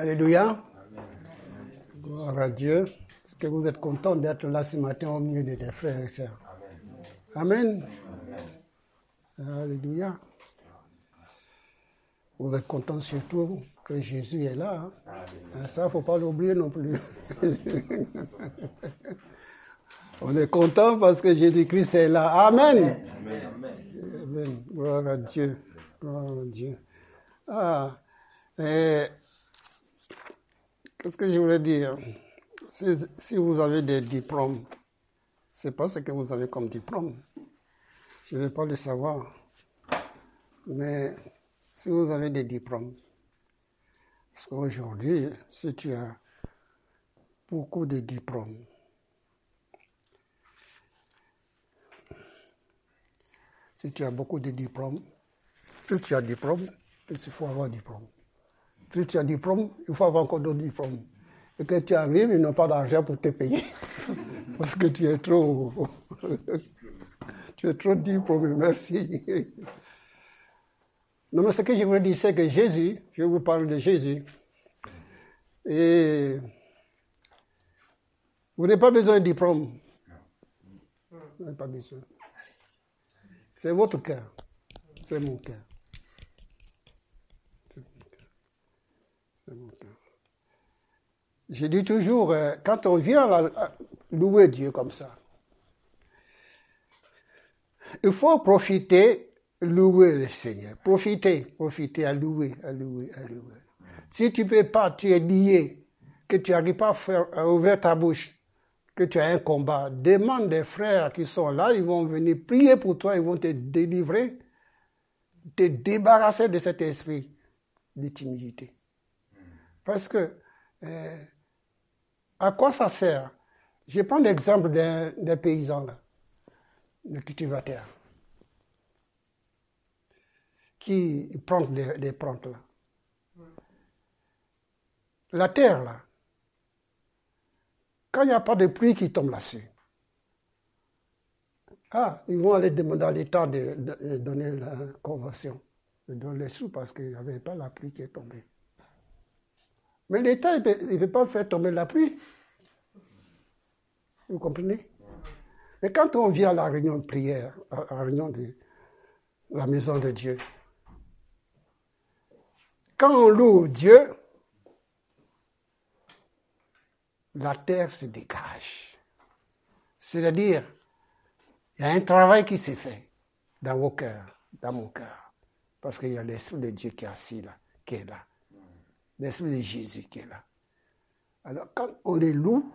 Alléluia. Gloire à Dieu. Est-ce que vous êtes content d'être là ce matin au milieu de tes frères et sœurs? Amen. Alléluia. Vous êtes content surtout que Jésus est là. Hein? Ça, il ne faut pas l'oublier non plus. On est content parce que Jésus-Christ est là. Amen. Amen. Gloire à Dieu. Gloire à Dieu. Ah, qu'est-ce que je voulais dire? Si, vous avez des diplômes, c'est pas ce que vous avez comme diplôme. Je ne vais pas le savoir. Mais si vous avez des diplômes, parce qu'aujourd'hui, si tu as beaucoup de diplômes, si tu as beaucoup de diplômes, plus tu as diplôme, il faut avoir diplôme. Plus tu as diplôme, il faut avoir encore d'autres diplômes. Et que tu arrives, ils n'ont pas d'argent pour te payer. Parce que tu es trop. tu es trop diplômé, merci. Non, mais ce que je voulais dire, c'est que Jésus, je vous parle de Jésus, et vous n'avez pas besoin de diplôme. Vous n'avez pas besoin. C'est votre cœur. C'est mon cœur. Je dis toujours, euh, quand on vient louer Dieu comme ça, il faut profiter, louer le Seigneur. Profiter, profiter à louer, à louer, à louer. Si tu ne peux pas, tu es lié, que tu n'arrives pas à, faire, à ouvrir ta bouche, que tu as un combat, demande des frères qui sont là, ils vont venir prier pour toi, ils vont te délivrer, te débarrasser de cet esprit de timidité. Parce que, euh, à quoi ça sert? Je prends l'exemple d'un paysan, là, le cultivateur, qui prend des, des plantes, là. La terre, là, quand il n'y a pas de pluie qui tombe là-dessus, ah, ils vont aller demander à l'État de, de, donner la convention, de donner les sous parce qu'il n'y avait pas la pluie qui est tombée. Mais l'État, il ne veut pas faire tomber la pluie. Vous comprenez? Et quand on vient à la réunion de prière, à la réunion de la maison de Dieu, quand on loue Dieu, la terre se dégage. C'est-à-dire, il y a un travail qui s'est fait dans vos cœurs, dans mon cœur. Parce qu'il y a l'Esprit de Dieu qui est assis là, qui est là l'Esprit de Jésus qui est là. Alors, quand on les loue,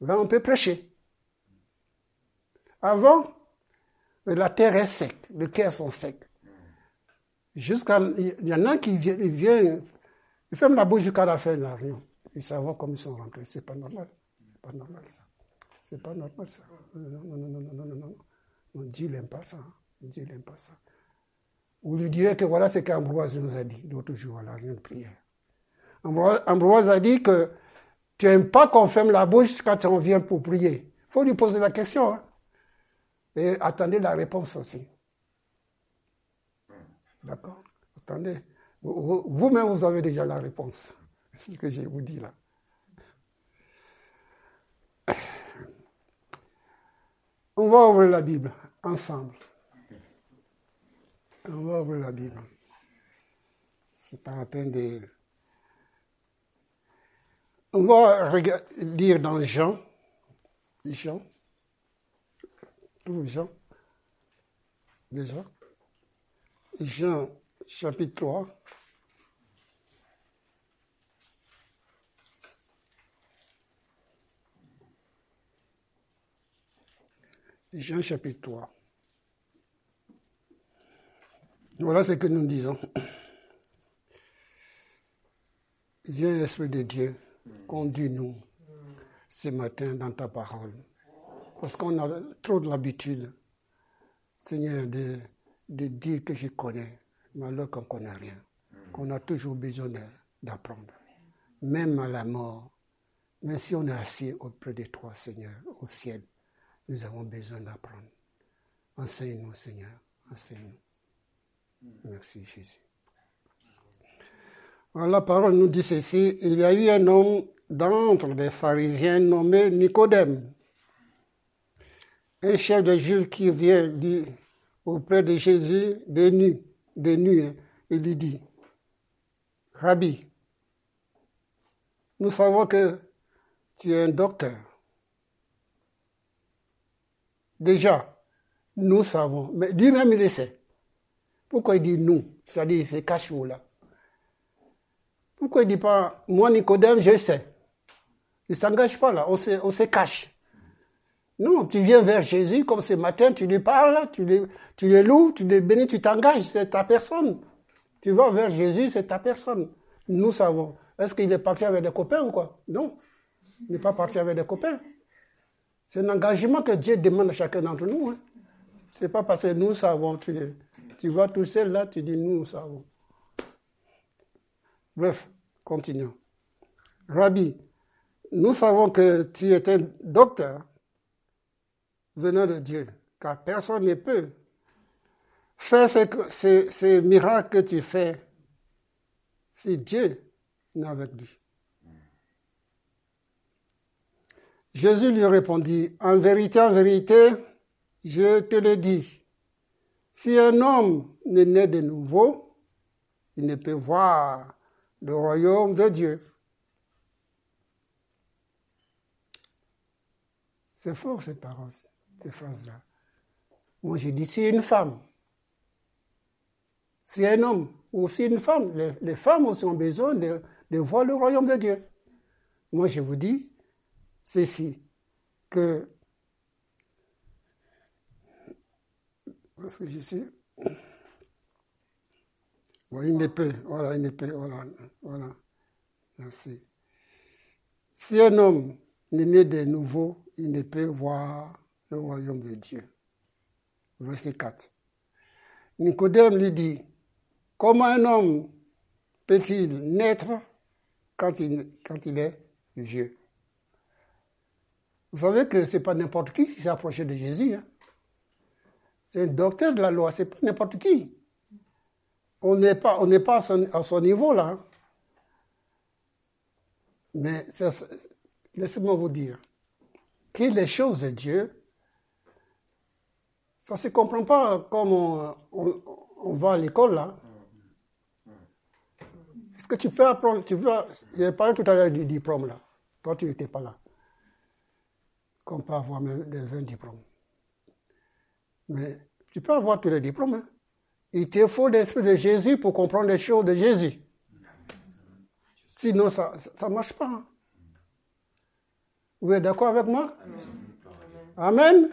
là, on peut prêcher. Avant, la terre est sec, les cœurs sont secs. Jusqu'à, il y en a qui viennent, ils ils ferment la bouche jusqu'à la fin de la réunion. Ils savent comment ils sont rentrés. C'est pas normal. C'est pas normal, ça. C'est pas normal, ça. Non, non, non, non, non, non, non. Dieu n'aime pas ça. Dieu n'aime pas ça. Vous lui direz que voilà ce qu'Ambroise nous a dit l'autre jour à la réunion de prière. Ambroise a dit que tu n'aimes pas qu'on ferme la bouche quand on vient pour prier. Il faut lui poser la question. Hein. Et attendez la réponse aussi. D'accord Attendez. Vous-même, vous avez déjà la réponse. C'est ce que je vous dis là. On va ouvrir la Bible ensemble. On va ouvrir la Bible. C'est pas la peine de on va lire dans Jean, Jean, Jean, déjà, Jean chapitre 3. Jean chapitre 3. Voilà ce que nous disons. Viens, Esprit de Dieu, Conduis-nous ce matin dans ta parole. Parce qu'on a trop de l'habitude, Seigneur, de, de, dire que je connais, mais alors qu'on ne connaît rien. Qu'on a toujours besoin d'apprendre. Même à la mort. Même si on est assis auprès de toi, Seigneur, au ciel, nous avons besoin d'apprendre. Enseigne-nous, Seigneur. Enseigne-nous. Merci, Jésus. La parole nous dit ceci, il y a eu un homme d'entre les pharisiens nommé Nicodème, un chef de Juifs qui vient auprès de Jésus de nuit, de nuit, hein, lui dit, Rabbi, nous savons que tu es un docteur. Déjà, nous savons, mais lui-même il le sait. Pourquoi il dit nous? C'est-à-dire, c'est cache là? Pourquoi il ne dit pas, moi Nicodème, je sais Il ne s'engage pas là, on se, on se cache. Non, tu viens vers Jésus comme ce matin, tu lui parles, tu le tu loues, tu les bénis, tu t'engages, c'est ta personne. Tu vas vers Jésus, c'est ta personne. Nous savons. Est-ce qu'il est parti avec des copains ou quoi? Non. Il n'est pas parti avec des copains. C'est un engagement que Dieu demande à chacun d'entre nous. Hein. Ce n'est pas parce que nous savons. Tu, tu vas tout seul là, tu dis nous savons. Bref, continuons. Rabbi, nous savons que tu es un docteur venant de Dieu, car personne ne peut faire ces, miracles que tu fais si Dieu n'est avec lui. Jésus lui répondit, En vérité, en vérité, je te le dis, si un homme n'est né de nouveau, il ne peut voir le royaume de Dieu. C'est fort ces paroles, ces phrases-là. Moi j'ai dit, si une femme, si un homme ou si une femme, les, femmes aussi ont besoin de, voir le royaume de Dieu. Moi je vous dis ceci, que parce que je suis une épée, voilà, une épée, voilà, voilà. Merci. Si un homme n'est né de nouveau, il ne peut voir le royaume de Dieu. Verset 4. Nicodème lui dit, comment un homme peut-il naître quand il, quand il est vieux? Vous savez que ce n'est pas n'importe qui qui s'est approché de Jésus. Hein? C'est un docteur de la loi, c'est pas n'importe qui on n'est pas, on n'est pas à son, niveau là. Mais laissez-moi vous dire que les choses de Dieu, ça ne se comprend pas comme on, va à l'école là. Est-ce que tu peux apprendre, tu veux, j'ai parlé tout à l'heure du diplôme là. Toi, tu n'étais pas là. Qu'on peut avoir même des 20 diplômes. Mais tu peux avoir tous les diplômes. Hein. Il te faut l'esprit de Jésus pour comprendre les choses de Jésus. Sinon, ça ne marche pas. Vous êtes d'accord avec moi? Amen.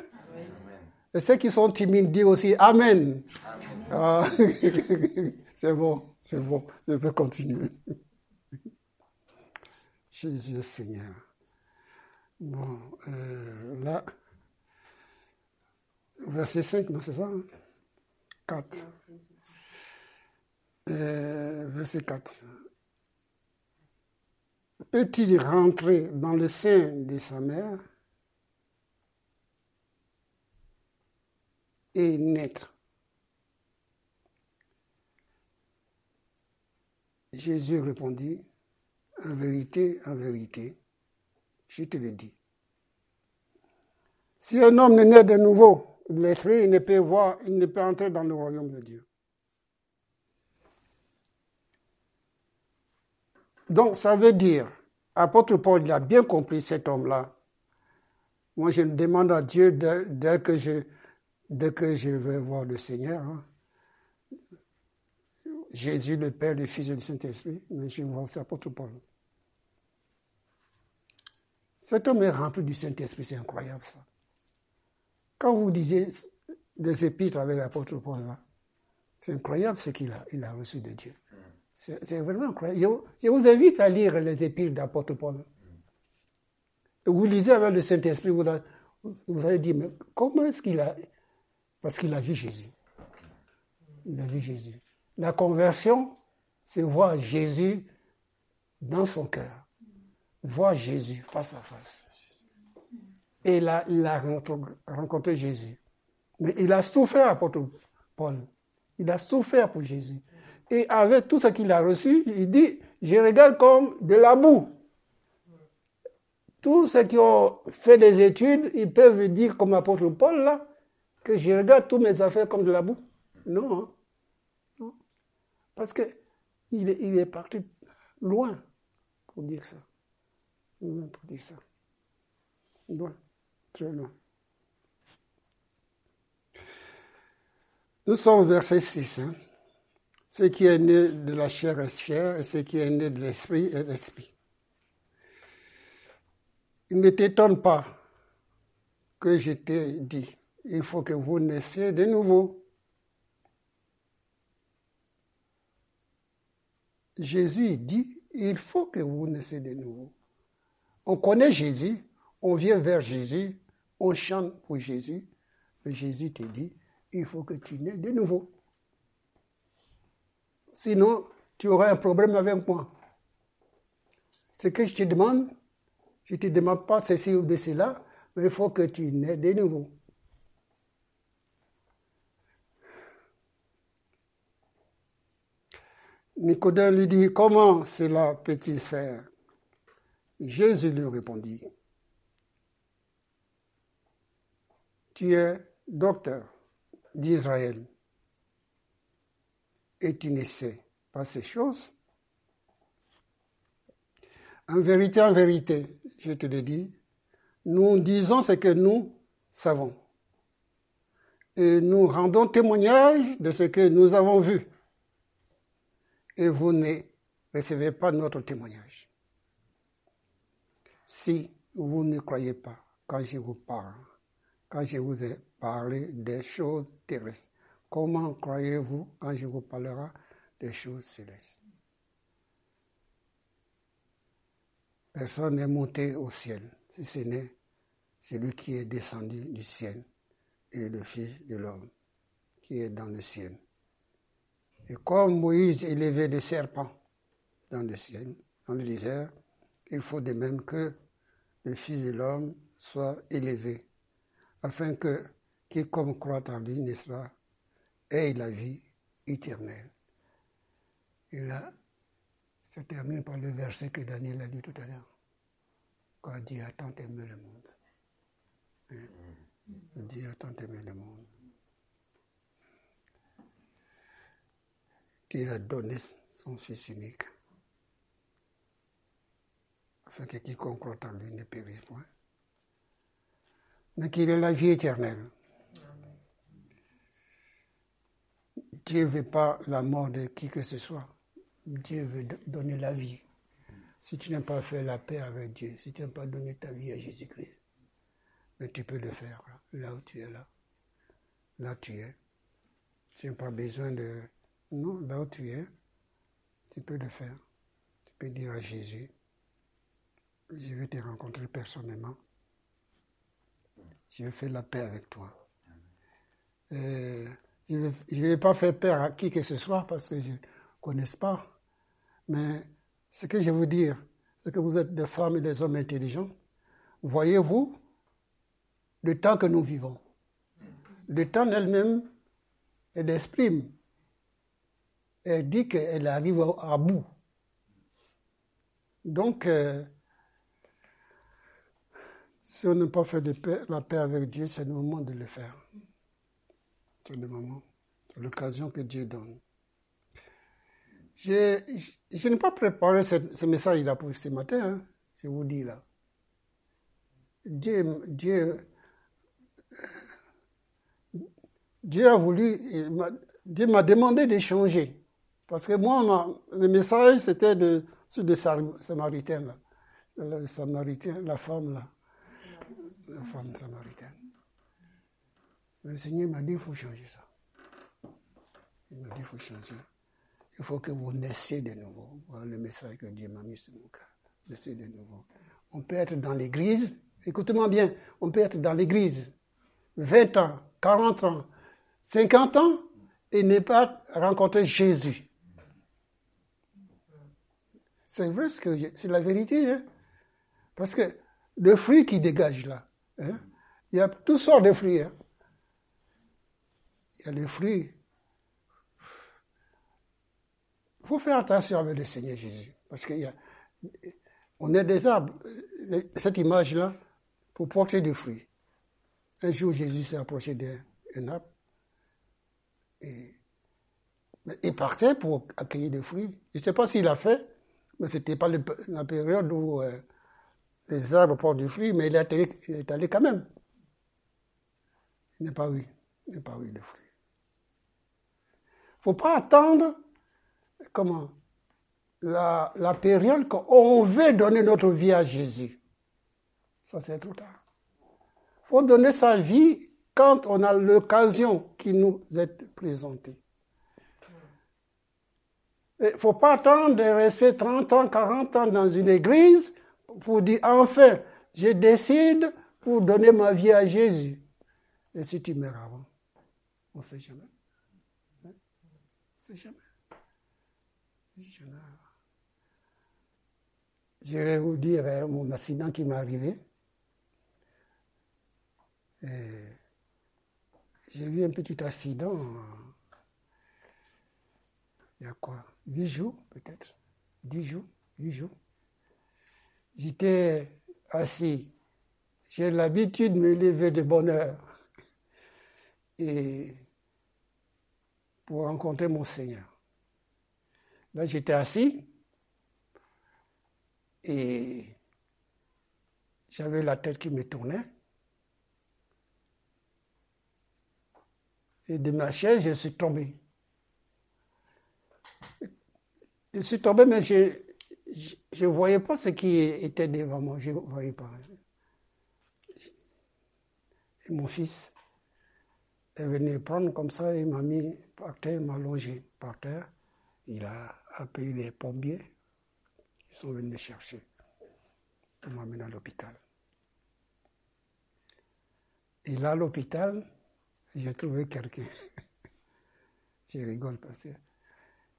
Et ceux qui sont timides disent aussi Amen. Ah, c'est bon, c'est bon, je peux continuer. Jésus Seigneur. Bon, euh, là, verset 5, non, c'est ça 4. Hein? Euh, verset 4. Peut-il rentrer dans le sein de sa mère et naître? Jésus répondit, en vérité, en vérité, je te le dis. Si un homme n'est de nouveau, l'esprit ne peut voir, il ne peut entrer dans le royaume de Dieu. Donc, ça veut dire, apôtre Paul il a bien compris cet homme-là. Moi, je demande à Dieu dès, que, je, dès vais voir le Seigneur, hein. Jésus, le Père, le Fils et le Saint-Esprit, mais je vois aussi apôtre Paul. Cet homme est rempli du Saint-Esprit, c'est incroyable ça. Quand vous lisez des épîtres avec l'apôtre Paul, c'est incroyable ce qu'il a, il a reçu de Dieu. C'est vraiment incroyable. Je, vous invite à lire les épîtres d'apôtre Paul. Vous lisez avec le Saint-Esprit, vous, vous, allez dire, mais comment est-ce qu'il a... Parce qu'il a vu Jésus. Il a vu Jésus. La conversion, c'est voir Jésus dans son cœur. Voir Jésus face à face. Et là, il a rencontré Jésus. Mais il a souffert, apôtre Paul. Il a souffert pour Jésus. Et avec tout ce qu'il a reçu, il dit, je regarde comme de la boue. Tous ceux qui ont fait des études, ils peuvent dire, comme apôtre Paul, là, que je regarde toutes mes affaires comme de la boue. Non. Hein. non. Parce que il est, parti loin pour dire ça. Loin pour dire ça. Loin. Très loin. Nous sommes au verset 6. Hein. Ce qui est né de la chair est chair, et ce qui est né de l'esprit est l'esprit. Il ne t'étonne pas que je t'ai dit, il faut que vous naissiez de nouveau. Jésus dit, il faut que vous naissiez de nouveau. On connaît Jésus, on vient vers Jésus, on chante pour Jésus, mais Jésus te dit, il faut que tu naies de nouveau. Sinon, tu auras un problème avec moi. Ce que je te demande, je ne te demande pas ceci ou de cela, mais il faut que tu naies de nouveau. Nicodème lui dit, comment cela peut-il se faire? Jésus lui répondit, tu es docteur d'Israël et tu ne sais pas ces choses. En vérité, en vérité, je te le dis, nous disons ce que nous savons. Et nous rendons témoignage de ce que nous avons vu. Et vous ne recevez pas notre témoignage. Si vous ne croyez pas quand je vous parle, quand je vous ai parlé des choses terrestres, comment croyez-vous quand je vous parlerai des choses célestes? Personne n'est monté au ciel, si ce n'est celui qui est descendu du ciel et le Fils de l'homme qui est dans le ciel. Et comme Moïse élevait des serpents dans le ciel, dans le désert, il faut de même que le Fils de l'homme soit élevé afin que quiconque croit en lui ne soit ait la vie éternelle. Et là, ça termine par le verset que Daniel a lu tout à l'heure. Quand Dieu a tant aimé le monde. Hein? Dieu a tant aimé le monde. Qu'il a donné son Fils unique. Afin que quiconque croit en lui ne périsse point mais qu'il ait la vie éternelle. Dieu veut pas la mort de qui que ce soit. Dieu veut donner la vie. Si tu n'as pas fait la paix avec Dieu, si tu n'as pas donné ta vie à Jésus-Christ, mais tu peux le faire là, où tu es là. Là tu es. Tu n'as pas besoin de... Non, là où tu es, tu peux le faire. Tu peux dire à Jésus, je vais te rencontrer personnellement je fait la paix avec toi. Euh, je ne vais pas faire peur à qui que ce soit parce que je ne connais pas. Mais ce que je veux vous dire, c'est que vous êtes des femmes et des hommes intelligents. Voyez-vous le temps que nous vivons? Le temps elle-même, elle exprime. Elle dit qu'elle arrive à bout. Donc, euh, si on n'a pas fait la paix avec Dieu, c'est le moment de le faire. C'est le moment, c'est l'occasion que Dieu donne. Je, n'ai pas préparé ce, message-là pour ce matin, hein, je vous dis là. Dieu, Dieu, Dieu a voulu, Dieu m'a demandé de changer. Parce que moi, le message, c'était de, sur le Samaritain, là. Samaritain, la femme, là la femme samaritaine. Le Seigneur m'a dit, il faut changer ça. Il m'a dit, il faut changer. Il faut que vous naissiez de nouveau. Voilà le message que Dieu m'a mis sur mon cœur. Naissez de nouveau. On peut être dans l'église, écoutez-moi bien, on peut être dans l'église 20 ans, 40 ans, 50 ans et ne pas rencontrer Jésus. C'est vrai, c'est la vérité. Hein? Parce que le fruit qui dégage là, Hein? Il y a toutes sortes de fruits. Hein. Il y a les fruits. Il faut faire attention avec le Seigneur Jésus. Parce qu'on est des arbres. Cette image-là, pour porter du fruit. Un jour, Jésus s'est approché d'un arbre et il partait pour accueillir des fruits. Je ne sais pas s'il a fait, mais ce n'était pas la période où euh, les arbres portent du fruit, mais il est allé, quand même. Il n'a pas eu, il n'a pas eu de fruits. Ne faut pas attendre, comment, la, la période qu'on veut donner notre vie à Jésus. Ça, c'est trop tard. Il faut donner sa vie quand on a l'occasion qui nous est présentée. Il ne faut pas attendre de rester 30 ans, 40 ans dans une église pour dire enfin, je décide pour donner ma vie à Jésus. Et si tu meurs avant, on ne sait jamais. Jamais. Je vais vous dire hein, mon accident qui m'est arrivé. J'ai eu un petit accident. Il y a quoi Huit jours, peut-être Dix jours Huit jours. J'étais assis. J'ai l'habitude de me lever de bonne heure. Et pour rencontrer mon Seigneur. Là, j'étais assis. Et j'avais la tête qui me tournait. Et de ma chaise, je suis tombé. Je suis tombé, mais je ne voyais pas ce qui était devant moi. Je ne voyais pas. Et mon fils est venu prendre comme ça, il m'a mis par terre, il m'a longé par terre. Il a appelé les pompiers. Ils sont venus me chercher pour m'amener à l'hôpital. Et là, à l'hôpital, j'ai trouvé quelqu'un. Je rigole parce que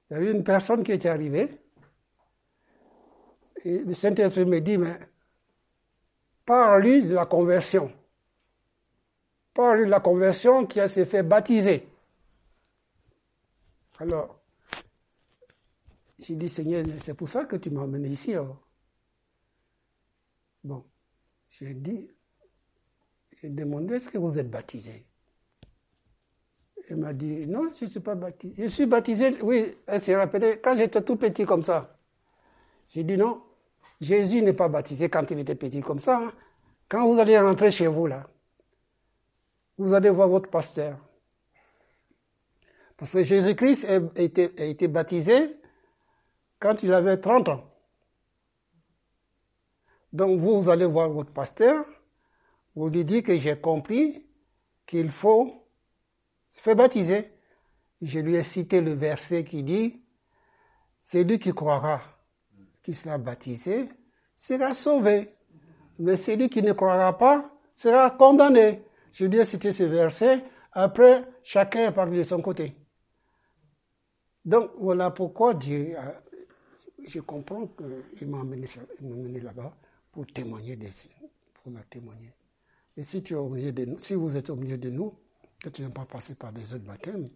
il y avait une personne qui était arrivée. Et le Saint-Esprit me dit, mais parle-lui de la conversion. De la conversion qui a s'est fait baptiser. Alors, j'ai dit, Seigneur, c'est pour ça que tu m'as amené ici. Oh. Bon, j'ai dit, j'ai demandé, est-ce que vous êtes baptisé? Il m'a dit, non, je ne suis pas baptisé. Je suis baptisé, oui, elle s'est rappelée, quand j'étais tout petit comme ça. J'ai dit, non, Jésus n'est pas baptisé quand il était petit comme ça. Hein. Quand vous allez rentrer chez vous, là, vous allez voir votre pasteur. Parce que Jésus-Christ a été, baptisé quand il avait 30 ans. Donc vous, allez voir votre pasteur, vous lui dites que j'ai compris qu'il faut se fait baptiser. Je lui ai cité le verset qui dit, celui qui croira, qui sera baptisé, sera sauvé. Mais celui qui ne croira pas sera condamné. Je lui ai cité ce verset. Après, chacun parle de son côté. Donc, voilà pourquoi Dieu, je comprends qu'il m'a amené, là-bas pour témoigner des pour la témoigner. Et si tu es au milieu de nous, si vous êtes au milieu de nous, que tu n'as pas passé par des autres baptêmes,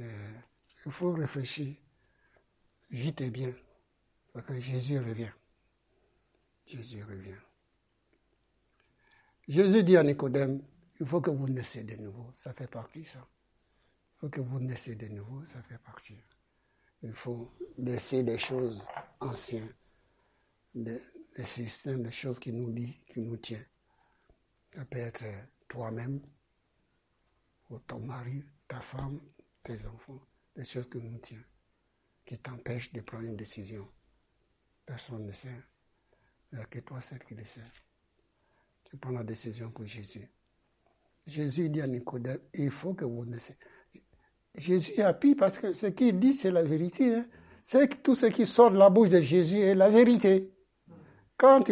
euh, il faut réfléchir vite et bien, parce que Jésus revient. Jésus revient. Jésus dit à Nicodème, il faut que vous naissiez de nouveau, ça fait partie ça. Il faut que vous naissiez de nouveau, ça fait partie. Il faut laisser des choses anciennes, des, systèmes, des choses qui nous lient, qui nous tiennent. Ça peut être toi-même, ou ton mari, ta femme, tes enfants, des choses que nous tiennent, qui t'empêchent de prendre une décision. Personne ne sait. A que toi seul qui le sais. Tu prends la décision pour Jésus. Jésus dit à Nicodème, il faut que vous ne Jésus a pris parce que ce qu'il dit, c'est la vérité. Hein. C'est que tout ce qui sort de la bouche de Jésus est la vérité. Quand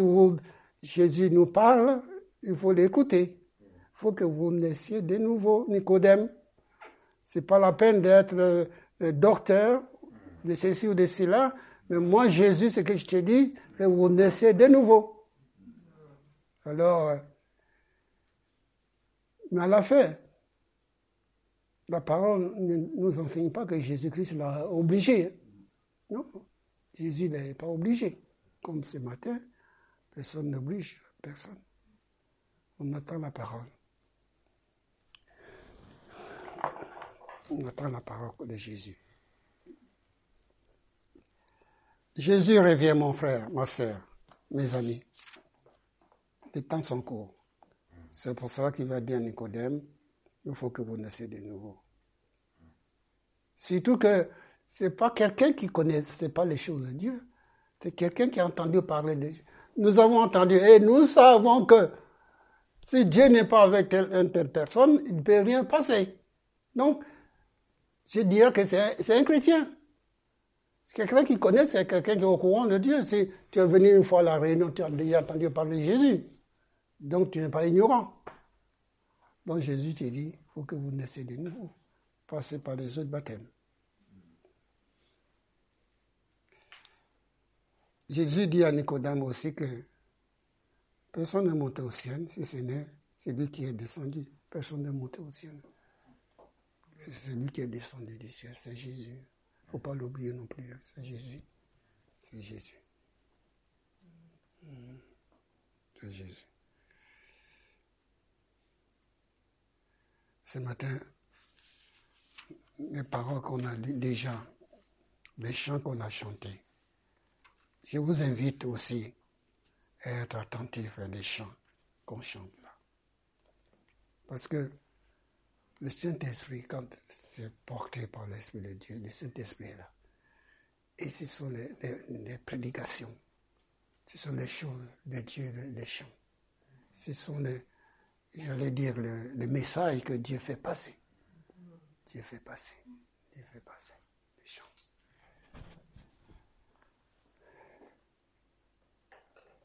Jésus nous parle, il faut l'écouter faut que vous naissiez de nouveau, Nicodème. C'est pas la peine d'être le, docteur de ceci ou de cela, mais moi, Jésus, ce que je te dis, que vous naissez de nouveau. Alors, euh, mais à la fin, la parole ne nous enseigne pas que Jésus-Christ l'a obligé. Non. Jésus n'est pas obligé. Comme ce matin, personne n'oblige personne. On attend la parole. On attend la parole de Jésus. Jésus revient, mon frère, ma soeur, mes amis. Le temps son cours. C'est pour ça qu'il va dire à Nicodème, il faut que vous naissiez de nouveau. Surtout que ce n'est pas quelqu'un qui connaît pas les choses de Dieu. C'est quelqu'un qui a entendu parler de. Nous avons entendu, et nous savons que si Dieu n'est pas avec telle, telle personne, il ne peut rien passer. Donc, je dirais que c'est un, chrétien. C'est quelqu'un qui connaît, c'est quelqu'un qui est au courant de Dieu. Si tu es venu une fois à la réunion, tu as déjà entendu parler de Jésus. Donc tu n'es pas ignorant. Donc Jésus te dit, il faut que vous naissiez de nouveau. Passez par les autres baptêmes. Jésus dit à Nicodème aussi que personne n'est monté au ciel si ce n'est celui qui est descendu. Personne n'est monté au ciel. C'est celui qui est descendu du ciel, c'est Jésus. Il ne faut pas l'oublier non plus, hein. c'est Jésus. C'est Jésus. C'est Jésus. Ce matin, les paroles qu'on a lues déjà, les chants qu'on a chantés, je vous invite aussi à être attentif à les chants qu'on chante là. Parce que le Saint-Esprit, quand c'est porté par l'Esprit de Dieu, le Saint-Esprit là. Et ce sont les, prédications, ce sont les choses de Dieu, les, chants. Ce sont les, j'allais dire, le, message que Dieu fait passer. Dieu fait passer. Dieu fait passer.